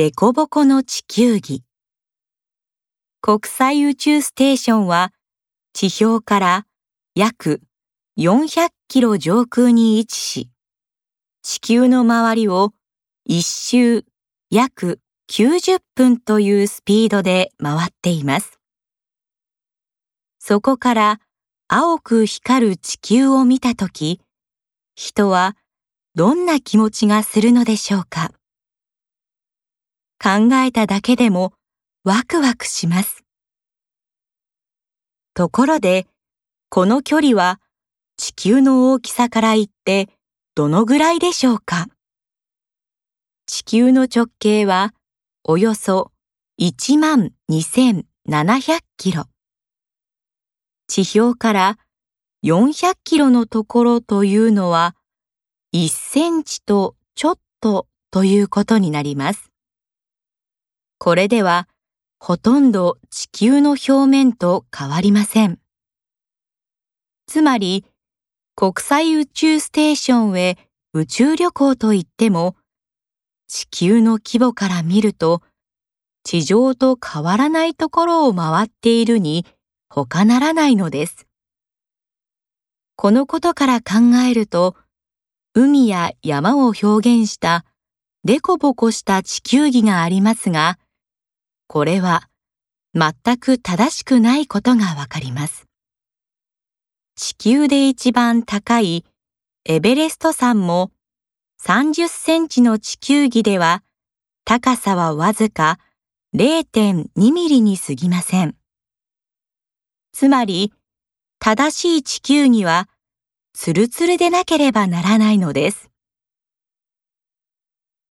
デコボコの地球儀。国際宇宙ステーションは地表から約400キロ上空に位置し、地球の周りを一周約90分というスピードで回っています。そこから青く光る地球を見たとき、人はどんな気持ちがするのでしょうか？考えただけでもワクワクします。ところで、この距離は地球の大きさから言ってどのぐらいでしょうか？地球の直径はおよそ1万2700キロ。地表から400キロのところというのは1センチとちょっとということになります。これではほとんど地球の表面と変わりません。つまり、国際宇宙ステーションへ宇宙旅行といっても、地球の規模から見ると、地上と変わらないところを回っているに他ならないのです。このことから考えると、海や山を表現したデコボコした地球儀がありますが、これは全く正しくないことがわかります。地球で一番高いエベレスト山も30センチの地球儀では高さはわずか0.2ミリに過ぎません。つまり正しい地球儀はツルツルでなければならないのです。